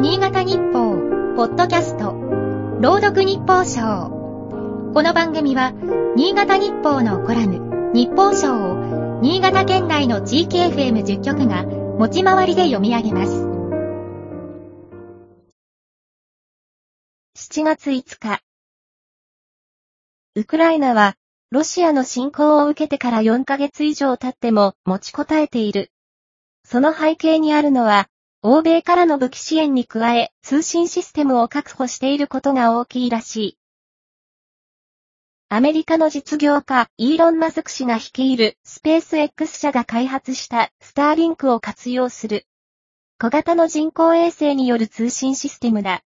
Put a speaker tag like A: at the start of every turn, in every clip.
A: 新潟日報、ポッドキャスト、朗読日報賞。この番組は、新潟日報のコラム、日報賞を、新潟県内の地域 FM10 局が、持ち回りで読み上げます。
B: 7月5日。ウクライナは、ロシアの侵攻を受けてから4ヶ月以上経っても持ちこたえている。その背景にあるのは、欧米からの武器支援に加え、通信システムを確保していることが大きいらしい。アメリカの実業家、イーロン・マスク氏が率いるスペース X 社が開発したスターリンクを活用する。小型の人工衛星による通信システムだ。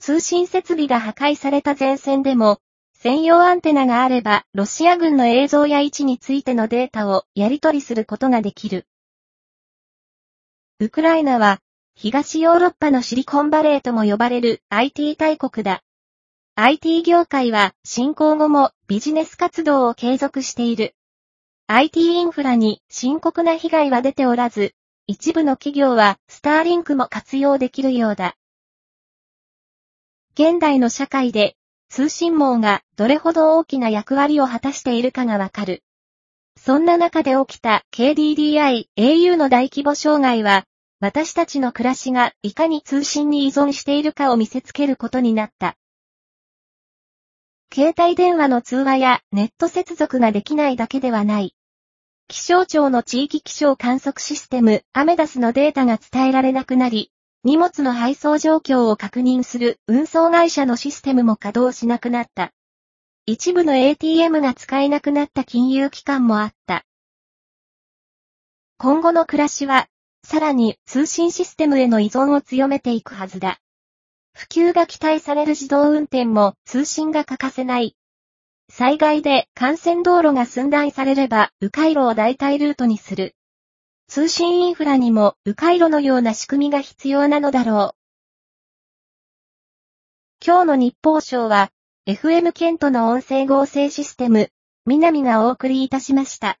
B: 通信設備が破壊された前線でも、専用アンテナがあれば、ロシア軍の映像や位置についてのデータをやり取りすることができる。ウクライナは、東ヨーロッパのシリコンバレーとも呼ばれる IT 大国だ。IT 業界は侵攻後もビジネス活動を継続している。IT インフラに深刻な被害は出ておらず、一部の企業はスターリンクも活用できるようだ。現代の社会で通信網がどれほど大きな役割を果たしているかがわかる。そんな中で起きた KDDI、au の大規模障害は、私たちの暮らしがいかに通信に依存しているかを見せつけることになった。携帯電話の通話やネット接続ができないだけではない。気象庁の地域気象観測システムアメダスのデータが伝えられなくなり、荷物の配送状況を確認する運送会社のシステムも稼働しなくなった。一部の ATM が使えなくなった金融機関もあった。今後の暮らしはさらに通信システムへの依存を強めていくはずだ。普及が期待される自動運転も通信が欠かせない。災害で幹線道路が寸断されれば、迂回路を代替ルートにする。通信インフラにも迂回路のような仕組みが必要なのだろう。今日の日報賞は、FM ケントの音声合成システム、南がお送りいたしました。